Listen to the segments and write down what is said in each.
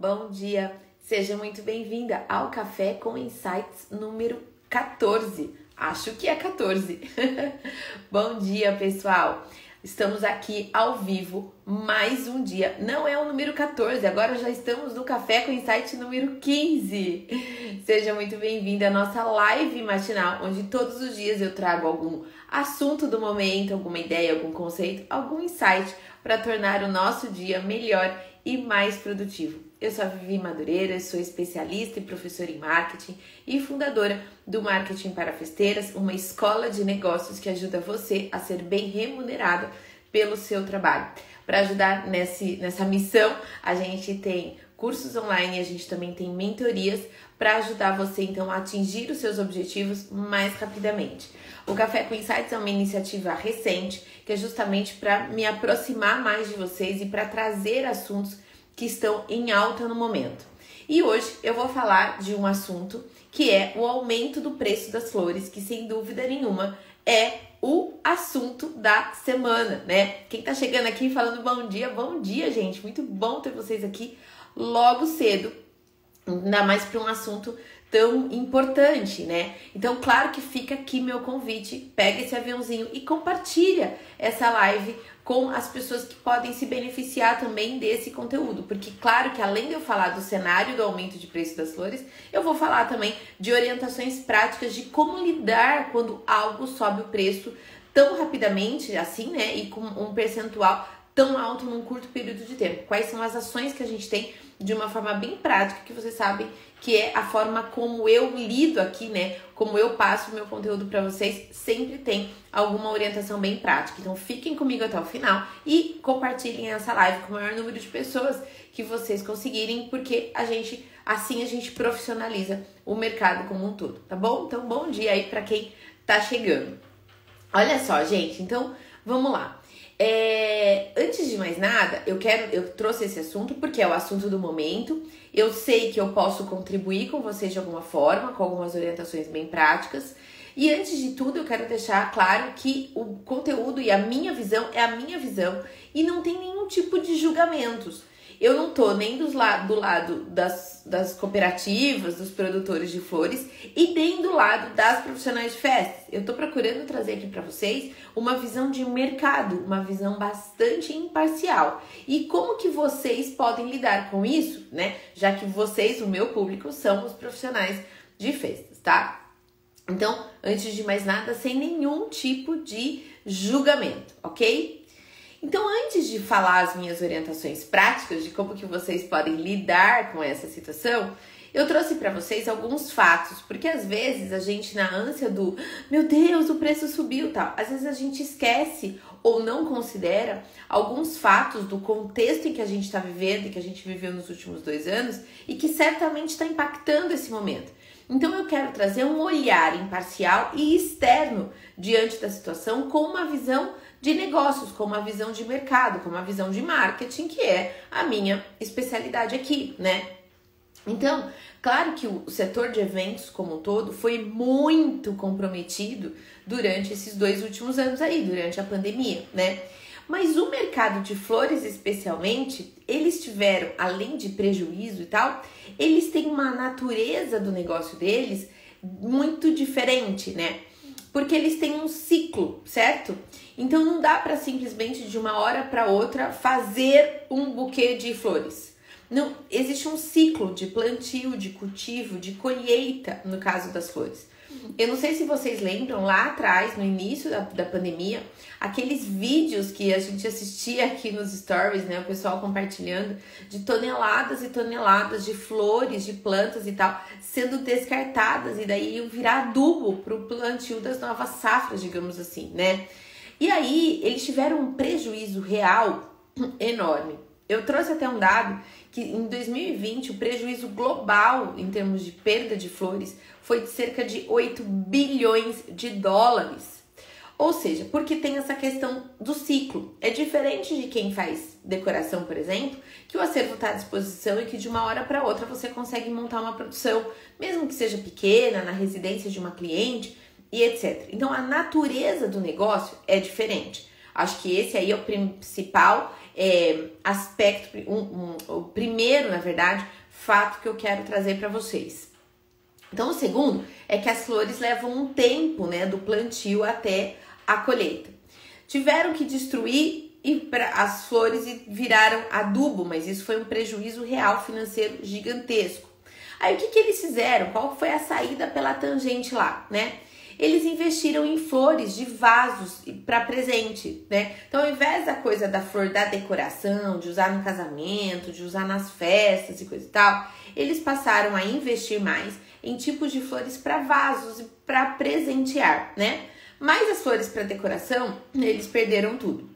Bom dia, seja muito bem-vinda ao Café com Insights número 14. Acho que é 14. Bom dia, pessoal. Estamos aqui ao vivo mais um dia. Não é o número 14, agora já estamos no Café com Insight número 15. Seja muito bem-vinda à nossa live matinal, onde todos os dias eu trago algum assunto do momento, alguma ideia, algum conceito, algum insight para tornar o nosso dia melhor e mais produtivo. Eu sou a Vivi Madureira, sou especialista e professora em marketing e fundadora do Marketing para Festeiras, uma escola de negócios que ajuda você a ser bem remunerado pelo seu trabalho. Para ajudar nesse, nessa missão, a gente tem cursos online, a gente também tem mentorias para ajudar você então a atingir os seus objetivos mais rapidamente. O Café com Insights é uma iniciativa recente que é justamente para me aproximar mais de vocês e para trazer assuntos que estão em alta no momento. E hoje eu vou falar de um assunto que é o aumento do preço das flores, que sem dúvida nenhuma é o assunto da semana, né? Quem tá chegando aqui falando bom dia, bom dia, gente. Muito bom ter vocês aqui logo cedo. Ainda mais para um assunto tão importante, né? Então, claro que fica aqui meu convite, pega esse aviãozinho e compartilha essa live com as pessoas que podem se beneficiar também desse conteúdo, porque claro que além de eu falar do cenário do aumento de preço das flores, eu vou falar também de orientações práticas de como lidar quando algo sobe o preço tão rapidamente assim, né, e com um percentual tão alto num curto período de tempo. Quais são as ações que a gente tem de uma forma bem prática que você sabe que é a forma como eu lido aqui, né? Como eu passo o meu conteúdo para vocês, sempre tem alguma orientação bem prática. Então fiquem comigo até o final e compartilhem essa live com o maior número de pessoas que vocês conseguirem, porque a gente assim a gente profissionaliza o mercado como um todo, tá bom? Então bom dia aí para quem tá chegando. Olha só, gente, então vamos lá. É, antes de mais nada, eu quero, eu trouxe esse assunto porque é o assunto do momento. Eu sei que eu posso contribuir com vocês de alguma forma, com algumas orientações bem práticas. E antes de tudo, eu quero deixar claro que o conteúdo e a minha visão é a minha visão e não tem nenhum tipo de julgamentos. Eu não tô nem dos la do lado das, das cooperativas, dos produtores de flores e nem do lado das profissionais de festas. Eu tô procurando trazer aqui para vocês uma visão de mercado, uma visão bastante imparcial. E como que vocês podem lidar com isso, né? Já que vocês, o meu público, são os profissionais de festas, tá? Então, antes de mais nada, sem nenhum tipo de julgamento, ok? Então, antes de falar as minhas orientações práticas de como que vocês podem lidar com essa situação, eu trouxe para vocês alguns fatos, porque às vezes a gente na ânsia do meu Deus, o preço subiu, tal, às vezes a gente esquece ou não considera alguns fatos do contexto em que a gente está vivendo e que a gente viveu nos últimos dois anos e que certamente está impactando esse momento. Então eu quero trazer um olhar imparcial e externo diante da situação com uma visão de negócios, com uma visão de mercado, com uma visão de marketing, que é a minha especialidade aqui, né? Então, claro que o setor de eventos como um todo foi muito comprometido durante esses dois últimos anos aí, durante a pandemia, né? Mas o mercado de flores, especialmente, eles tiveram, além de prejuízo e tal, eles têm uma natureza do negócio deles muito diferente, né? Porque eles têm um ciclo, certo? Então não dá para simplesmente de uma hora para outra fazer um buquê de flores. Não, existe um ciclo de plantio, de cultivo, de colheita no caso das flores. Eu não sei se vocês lembram lá atrás, no início da, da pandemia, aqueles vídeos que a gente assistia aqui nos stories, né? O pessoal compartilhando de toneladas e toneladas de flores, de plantas e tal, sendo descartadas e daí virar adubo para o plantio das novas safras, digamos assim, né? E aí eles tiveram um prejuízo real enorme. Eu trouxe até um dado que em 2020 o prejuízo global em termos de perda de flores foi de cerca de 8 bilhões de dólares. Ou seja, porque tem essa questão do ciclo. É diferente de quem faz decoração, por exemplo, que o acervo está à disposição e que de uma hora para outra você consegue montar uma produção, mesmo que seja pequena, na residência de uma cliente e etc. Então a natureza do negócio é diferente. Acho que esse aí é o principal é, aspecto, um, um, o primeiro, na verdade, fato que eu quero trazer para vocês. Então, o segundo é que as flores levam um tempo, né, do plantio até a colheita. Tiveram que destruir as flores e viraram adubo, mas isso foi um prejuízo real financeiro gigantesco. Aí o que, que eles fizeram? Qual foi a saída pela tangente lá, né? Eles investiram em flores de vasos para presente, né? Então, ao invés da coisa da flor da decoração, de usar no casamento, de usar nas festas e coisa e tal, eles passaram a investir mais em tipos de flores para vasos e para presentear, né? Mas as flores para decoração, eles perderam tudo.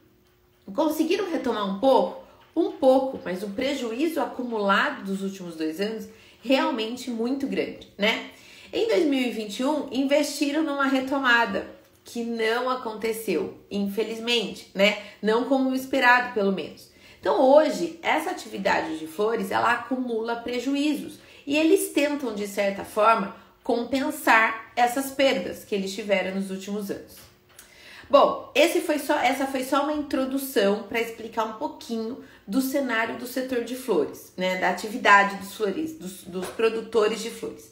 Conseguiram retomar um pouco? Um pouco, mas o prejuízo acumulado dos últimos dois anos realmente muito grande, né? Em 2021, investiram numa retomada que não aconteceu, infelizmente, né? Não como esperado, pelo menos. Então, hoje, essa atividade de flores, ela acumula prejuízos e eles tentam, de certa forma, compensar essas perdas que eles tiveram nos últimos anos. Bom, esse foi só, essa foi só uma introdução para explicar um pouquinho do cenário do setor de flores, né, da atividade dos flores, dos, dos produtores de flores.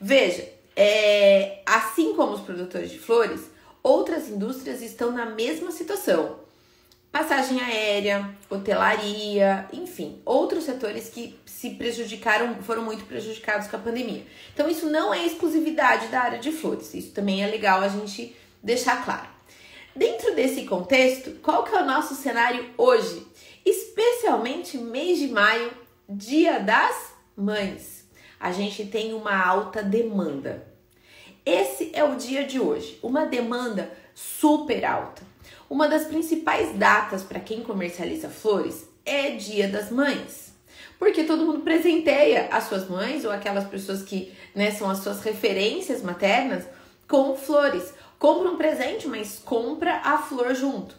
Veja, é, assim como os produtores de flores, outras indústrias estão na mesma situação passagem aérea, hotelaria, enfim, outros setores que se prejudicaram, foram muito prejudicados com a pandemia. Então, isso não é exclusividade da área de flores, isso também é legal a gente deixar claro. Dentro desse contexto, qual que é o nosso cenário hoje? Especialmente mês de maio, dia das mães. A gente tem uma alta demanda. Esse é o dia de hoje, uma demanda super alta. Uma das principais datas para quem comercializa flores é Dia das Mães. Porque todo mundo presenteia as suas mães ou aquelas pessoas que né, são as suas referências maternas com flores. Compra um presente, mas compra a flor junto.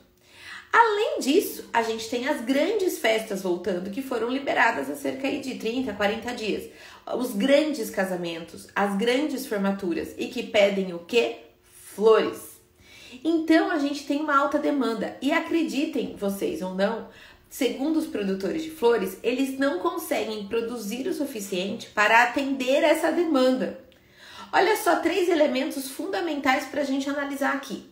Além disso, a gente tem as grandes festas voltando que foram liberadas há cerca de 30, 40 dias. Os grandes casamentos, as grandes formaturas e que pedem o que? Flores. Então a gente tem uma alta demanda e acreditem vocês ou não, segundo os produtores de flores, eles não conseguem produzir o suficiente para atender essa demanda. Olha só três elementos fundamentais para a gente analisar aqui.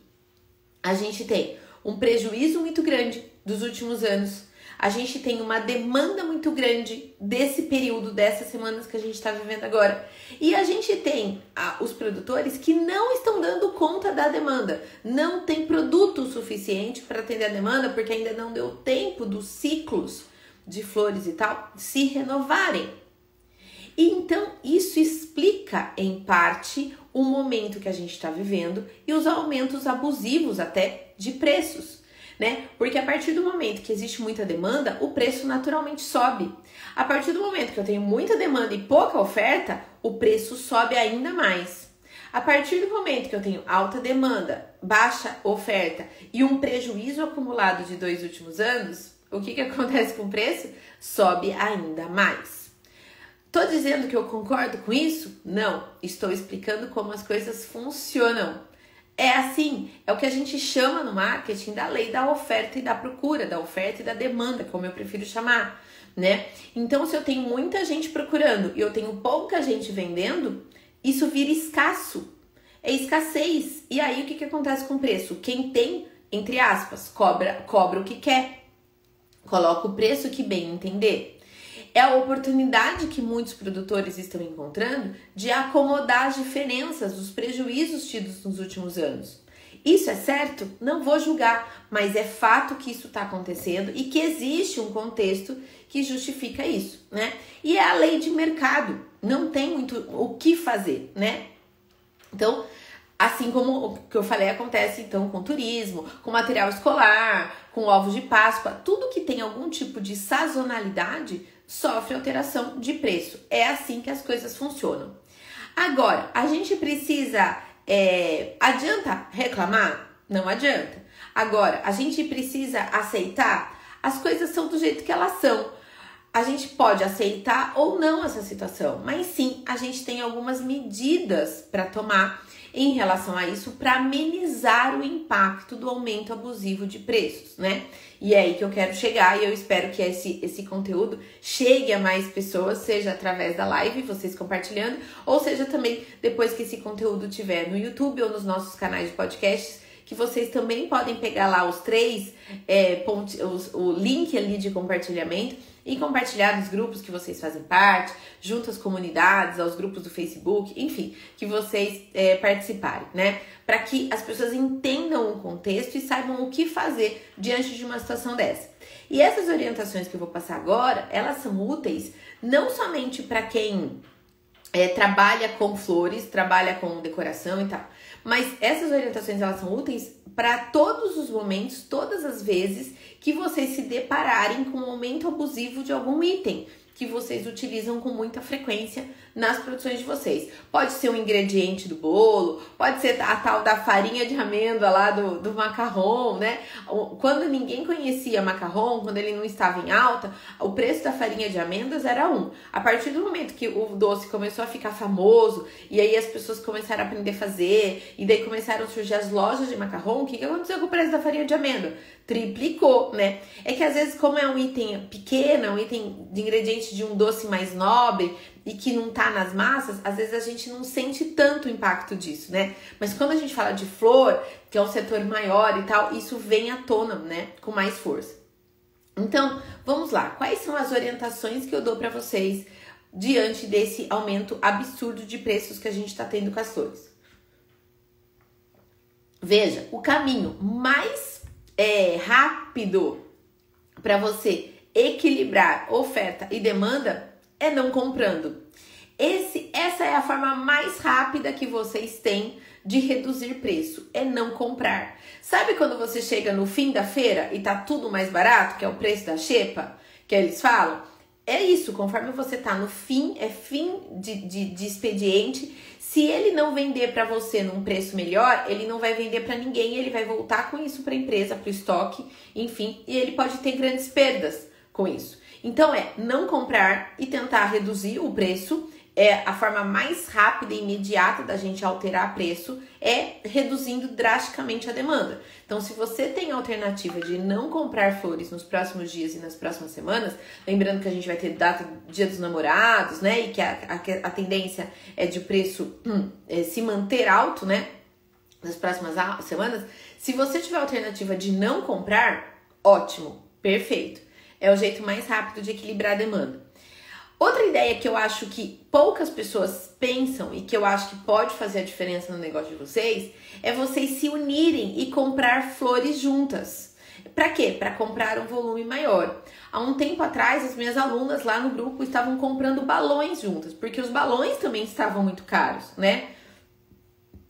A gente tem um prejuízo muito grande dos últimos anos a gente tem uma demanda muito grande desse período, dessas semanas que a gente está vivendo agora. E a gente tem os produtores que não estão dando conta da demanda, não tem produto suficiente para atender a demanda, porque ainda não deu tempo dos ciclos de flores e tal se renovarem. E então isso explica em parte o momento que a gente está vivendo e os aumentos abusivos até de preços né? Porque a partir do momento que existe muita demanda, o preço naturalmente sobe. A partir do momento que eu tenho muita demanda e pouca oferta, o preço sobe ainda mais. A partir do momento que eu tenho alta demanda, baixa oferta e um prejuízo acumulado de dois últimos anos, o que, que acontece com o preço? Sobe ainda mais. Tô dizendo que eu concordo com isso? Não, estou explicando como as coisas funcionam. É assim, é o que a gente chama no marketing da lei da oferta e da procura, da oferta e da demanda, como eu prefiro chamar, né? Então, se eu tenho muita gente procurando e eu tenho pouca gente vendendo, isso vira escasso. É escassez. E aí o que, que acontece com o preço? Quem tem, entre aspas, cobra, cobra o que quer. Coloca o preço que bem entender é a oportunidade que muitos produtores estão encontrando de acomodar as diferenças dos prejuízos tidos nos últimos anos. Isso é certo? Não vou julgar, mas é fato que isso está acontecendo e que existe um contexto que justifica isso, né? E é a lei de mercado, não tem muito o que fazer, né? Então, assim como o que eu falei acontece então com turismo, com material escolar, com ovos de Páscoa, tudo que tem algum tipo de sazonalidade sofre alteração de preço. É assim que as coisas funcionam. Agora, a gente precisa. É, adianta reclamar? Não adianta. Agora, a gente precisa aceitar? As coisas são do jeito que elas são. A gente pode aceitar ou não essa situação, mas sim, a gente tem algumas medidas para tomar em relação a isso para amenizar o impacto do aumento abusivo de preços, né? E é aí que eu quero chegar e eu espero que esse, esse conteúdo chegue a mais pessoas, seja através da live, vocês compartilhando, ou seja também depois que esse conteúdo tiver no YouTube ou nos nossos canais de podcasts, que vocês também podem pegar lá os três, é, ponte, os, o link ali de compartilhamento e compartilhar nos grupos que vocês fazem parte, junto às comunidades, aos grupos do Facebook, enfim, que vocês é, participarem, né? Para que as pessoas entendam o contexto e saibam o que fazer diante de uma situação dessa. E essas orientações que eu vou passar agora, elas são úteis não somente para quem é, trabalha com flores, trabalha com decoração e tal, mas essas orientações elas são úteis para todos os momentos, todas as vezes que vocês se depararem com um aumento abusivo de algum item que vocês utilizam com muita frequência nas produções de vocês. Pode ser um ingrediente do bolo, pode ser a tal da farinha de amêndoa lá do, do macarrão, né? Quando ninguém conhecia macarrão, quando ele não estava em alta, o preço da farinha de amêndoas era um. A partir do momento que o doce começou a ficar famoso, e aí as pessoas começaram a aprender a fazer, e daí começaram a surgir as lojas de macarrão, o que, que aconteceu com o preço da farinha de amêndoa? Triplicou, né? É que às vezes, como é um item pequeno, um item de ingrediente de um doce mais nobre, e que não tá nas massas, às vezes a gente não sente tanto o impacto disso, né? Mas quando a gente fala de flor, que é um setor maior e tal, isso vem à tona, né? Com mais força. Então, vamos lá. Quais são as orientações que eu dou para vocês diante desse aumento absurdo de preços que a gente está tendo com as flores? Veja, o caminho mais é, rápido para você equilibrar oferta e demanda é não comprando. Esse, essa é a forma mais rápida que vocês têm de reduzir preço, é não comprar. Sabe quando você chega no fim da feira e tá tudo mais barato, que é o preço da xepa, que eles falam? É isso, conforme você tá no fim, é fim de, de, de expediente. Se ele não vender para você num preço melhor, ele não vai vender para ninguém, ele vai voltar com isso para a empresa, para o estoque, enfim, e ele pode ter grandes perdas com isso. Então é não comprar e tentar reduzir o preço. É a forma mais rápida e imediata da gente alterar preço é reduzindo drasticamente a demanda. Então, se você tem a alternativa de não comprar flores nos próximos dias e nas próximas semanas, lembrando que a gente vai ter data Dia dos Namorados, né? E que a, a, a tendência é de o preço hum, é, se manter alto, né? Nas próximas semanas. Se você tiver a alternativa de não comprar, ótimo, perfeito. É o jeito mais rápido de equilibrar a demanda. Outra ideia que eu acho que poucas pessoas pensam e que eu acho que pode fazer a diferença no negócio de vocês é vocês se unirem e comprar flores juntas. Para quê? Para comprar um volume maior. Há um tempo atrás, as minhas alunas lá no grupo estavam comprando balões juntas, porque os balões também estavam muito caros, né?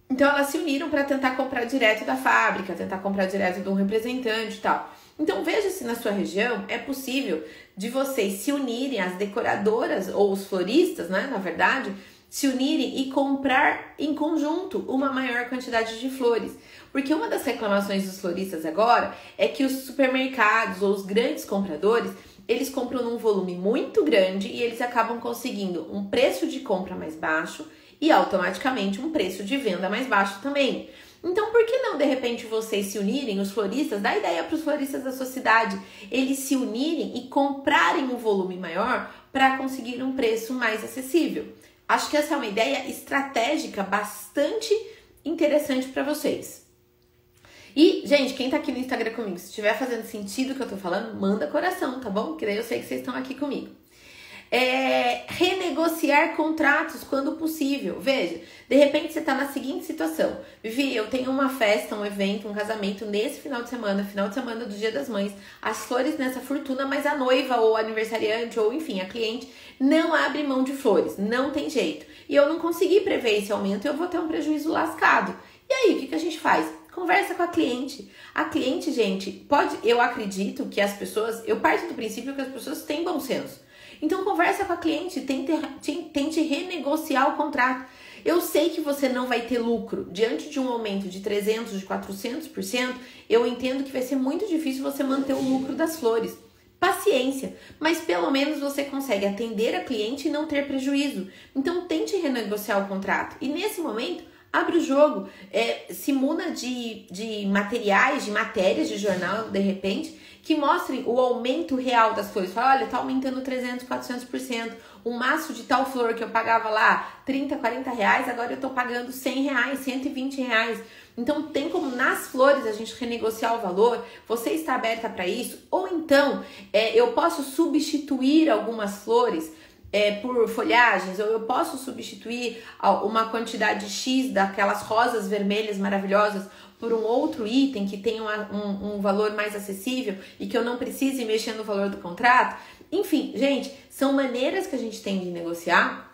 Então elas se uniram para tentar comprar direto da fábrica, tentar comprar direto de um representante e tal. Então veja se na sua região é possível de vocês se unirem, as decoradoras ou os floristas, né, na verdade, se unirem e comprar em conjunto uma maior quantidade de flores. Porque uma das reclamações dos floristas agora é que os supermercados ou os grandes compradores, eles compram num volume muito grande e eles acabam conseguindo um preço de compra mais baixo e automaticamente um preço de venda mais baixo também. Então, por que não de repente vocês se unirem, os floristas, dá ideia para os floristas da sua cidade, eles se unirem e comprarem um volume maior para conseguir um preço mais acessível? Acho que essa é uma ideia estratégica bastante interessante para vocês. E, gente, quem tá aqui no Instagram comigo, se estiver fazendo sentido o que eu tô falando, manda coração, tá bom? Que daí eu sei que vocês estão aqui comigo. É, renegociar contratos quando possível. Veja, de repente você está na seguinte situação: Vivi, eu tenho uma festa, um evento, um casamento nesse final de semana, final de semana do Dia das Mães, as flores nessa fortuna, mas a noiva ou aniversariante ou enfim, a cliente não abre mão de flores, não tem jeito. E eu não consegui prever esse aumento, eu vou ter um prejuízo lascado. E aí, o que, que a gente faz? Conversa com a cliente. A cliente, gente, pode. Eu acredito que as pessoas. Eu parto do princípio que as pessoas têm bom senso. Então conversa com a cliente, tente, tente renegociar o contrato. Eu sei que você não vai ter lucro. Diante de um aumento de 300, de 400%, eu entendo que vai ser muito difícil você manter o lucro das flores. Paciência, mas pelo menos você consegue atender a cliente e não ter prejuízo. Então tente renegociar o contrato. E nesse momento, Abre o jogo, é, se muna de, de materiais, de matérias de jornal, de repente, que mostrem o aumento real das flores. Fala, olha, tá aumentando 300, 400%. Um maço de tal flor que eu pagava lá 30, 40 reais, agora eu tô pagando 100 reais, 120 reais. Então, tem como nas flores a gente renegociar o valor? Você está aberta para isso? Ou então, é, eu posso substituir algumas flores é, por folhagens, ou eu posso substituir uma quantidade X daquelas rosas vermelhas maravilhosas por um outro item que tenha uma, um, um valor mais acessível e que eu não precise mexer no valor do contrato. Enfim, gente, são maneiras que a gente tem de negociar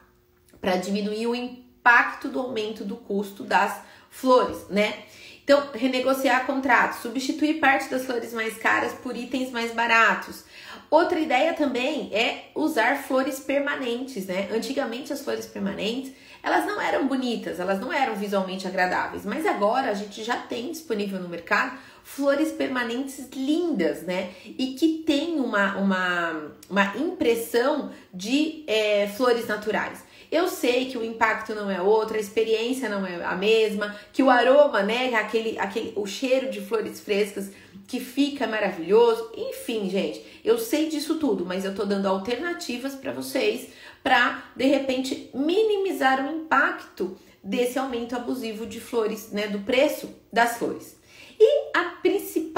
para diminuir o impacto do aumento do custo das flores, né? Então, renegociar contratos, substituir parte das flores mais caras por itens mais baratos. Outra ideia também é usar flores permanentes, né? Antigamente as flores permanentes, elas não eram bonitas, elas não eram visualmente agradáveis, mas agora a gente já tem disponível no mercado flores permanentes lindas, né? E que tem uma, uma, uma impressão de é, flores naturais. Eu sei que o impacto não é outro, a experiência não é a mesma, que o aroma, né, aquele, aquele, o cheiro de flores frescas que fica maravilhoso. Enfim, gente, eu sei disso tudo, mas eu tô dando alternativas para vocês para de repente minimizar o impacto desse aumento abusivo de flores, né, do preço das flores. E a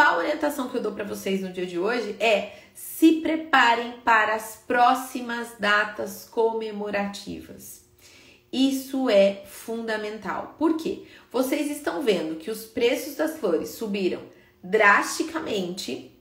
principal orientação que eu dou para vocês no dia de hoje é se preparem para as próximas datas comemorativas. Isso é fundamental. Por quê? Vocês estão vendo que os preços das flores subiram drasticamente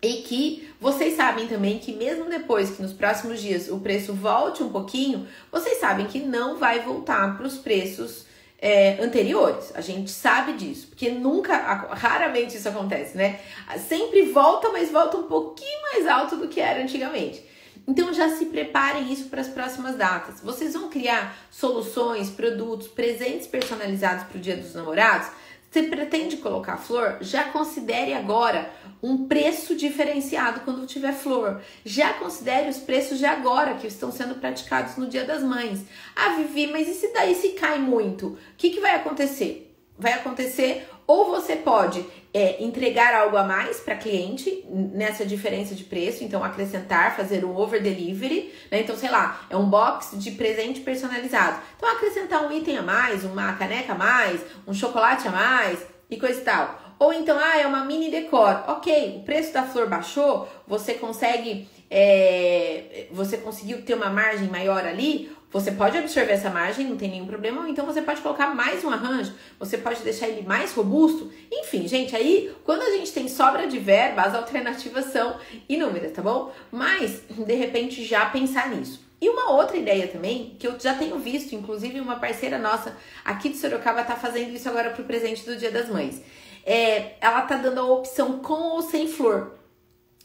e que vocês sabem também que mesmo depois que nos próximos dias o preço volte um pouquinho, vocês sabem que não vai voltar para os preços é, anteriores. A gente sabe disso, porque nunca, raramente isso acontece, né? Sempre volta, mas volta um pouquinho mais alto do que era antigamente. Então já se preparem isso para as próximas datas. Vocês vão criar soluções, produtos, presentes personalizados para o Dia dos Namorados você pretende colocar flor? Já considere agora um preço diferenciado quando tiver flor. Já considere os preços de agora que estão sendo praticados no Dia das Mães. Ah, Vivi, mas e se daí se cai muito? O que, que vai acontecer? Vai acontecer ou você pode é, entregar algo a mais para cliente nessa diferença de preço, então acrescentar, fazer um over delivery, né? Então, sei lá, é um box de presente personalizado. Então, acrescentar um item a mais, uma caneca a mais, um chocolate a mais e coisa e tal. Ou então, ah, é uma mini decor. Ok, o preço da flor baixou, você consegue, é, você conseguiu ter uma margem maior ali, você pode absorver essa margem, não tem nenhum problema, ou então você pode colocar mais um arranjo, você pode deixar ele mais robusto. Enfim, gente, aí quando a gente tem sobra de verba, as alternativas são inúmeras, tá bom? Mas, de repente, já pensar nisso. E uma outra ideia também, que eu já tenho visto, inclusive uma parceira nossa aqui de Sorocaba tá fazendo isso agora pro presente do Dia das Mães. É, ela tá dando a opção com ou sem flor,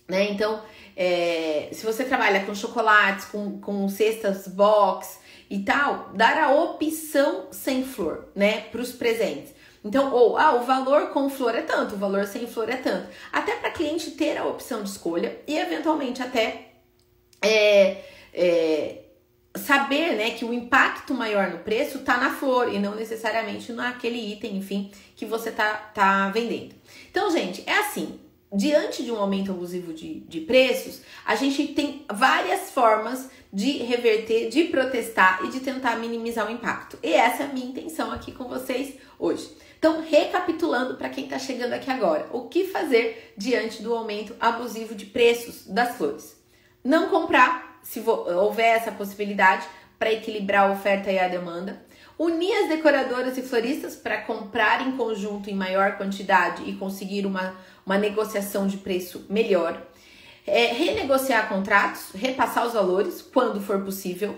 né? Então, é, se você trabalha com chocolates, com, com cestas box e tal, dar a opção sem flor, né, para os presentes. Então, ou, ah, o valor com flor é tanto, o valor sem flor é tanto. Até para cliente ter a opção de escolha e, eventualmente, até é, é, saber né, que o impacto maior no preço está na flor e não necessariamente naquele item, enfim, que você tá, tá vendendo. Então, gente, é assim diante de um aumento abusivo de, de preços, a gente tem várias formas de reverter, de protestar e de tentar minimizar o impacto. E essa é a minha intenção aqui com vocês hoje. Então, recapitulando para quem está chegando aqui agora, o que fazer diante do aumento abusivo de preços das flores? Não comprar, se houver essa possibilidade, para equilibrar a oferta e a demanda. Unir as decoradoras e floristas para comprar em conjunto em maior quantidade e conseguir uma uma negociação de preço melhor, é, renegociar contratos, repassar os valores quando for possível,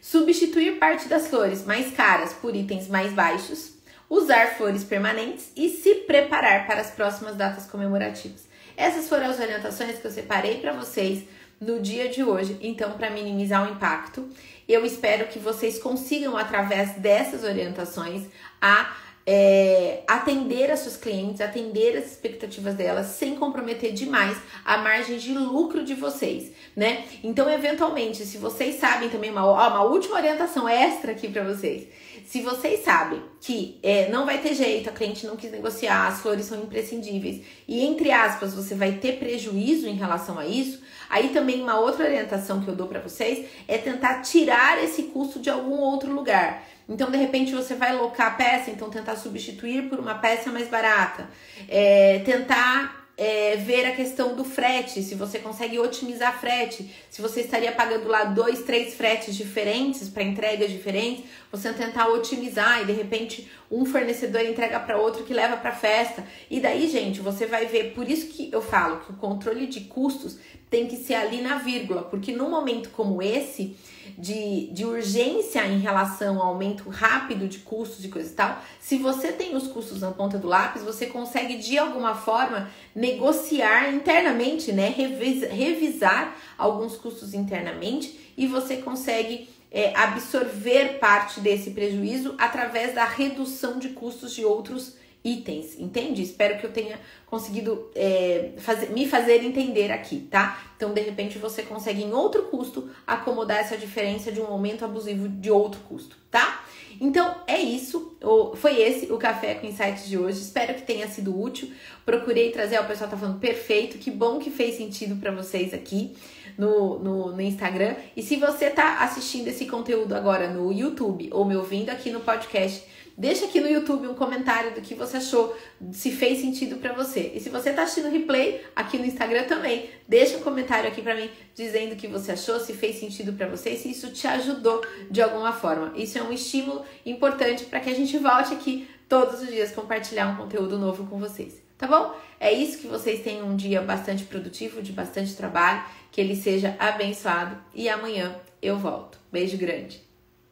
substituir parte das flores mais caras por itens mais baixos, usar flores permanentes e se preparar para as próximas datas comemorativas. Essas foram as orientações que eu separei para vocês no dia de hoje, então, para minimizar o impacto. Eu espero que vocês consigam, através dessas orientações, a é, atender as suas clientes, atender as expectativas delas, sem comprometer demais a margem de lucro de vocês, né? Então, eventualmente, se vocês sabem também, uma, ó, uma última orientação extra aqui para vocês. Se vocês sabem que é, não vai ter jeito, a cliente não quis negociar, as flores são imprescindíveis e, entre aspas, você vai ter prejuízo em relação a isso, aí também uma outra orientação que eu dou para vocês é tentar tirar esse custo de algum outro lugar. Então, de repente, você vai locar a peça, então tentar substituir por uma peça mais barata. É, tentar é, ver a questão do frete, se você consegue otimizar frete, se você estaria pagando lá dois, três fretes diferentes para entregas diferentes, você tentar otimizar e de repente um fornecedor entrega para outro que leva para festa. E daí, gente, você vai ver, por isso que eu falo que o controle de custos tem que ser ali na vírgula, porque num momento como esse, de, de urgência em relação ao aumento rápido de custos e coisa e tal, se você tem os custos na ponta do lápis, você consegue de alguma forma negociar internamente, né? Revis, revisar alguns custos internamente e você consegue é, absorver parte desse prejuízo através da redução de custos de outros itens, entende? Espero que eu tenha conseguido é, fazer, me fazer entender aqui, tá? Então, de repente, você consegue em outro custo acomodar essa diferença de um aumento abusivo de outro custo, tá? Então, é isso. Foi esse o Café com Insights de hoje. Espero que tenha sido útil. Procurei trazer, o pessoal tá falando perfeito. Que bom que fez sentido para vocês aqui no, no, no, Instagram. E se você tá assistindo esse conteúdo agora no YouTube ou me ouvindo aqui no podcast, Deixa aqui no YouTube um comentário do que você achou, se fez sentido para você. E se você tá assistindo replay aqui no Instagram também, deixa um comentário aqui para mim dizendo o que você achou, se fez sentido para você, se isso te ajudou de alguma forma. Isso é um estímulo importante para que a gente volte aqui todos os dias compartilhar um conteúdo novo com vocês. Tá bom? É isso que vocês tenham um dia bastante produtivo, de bastante trabalho, que ele seja abençoado e amanhã eu volto. Beijo grande.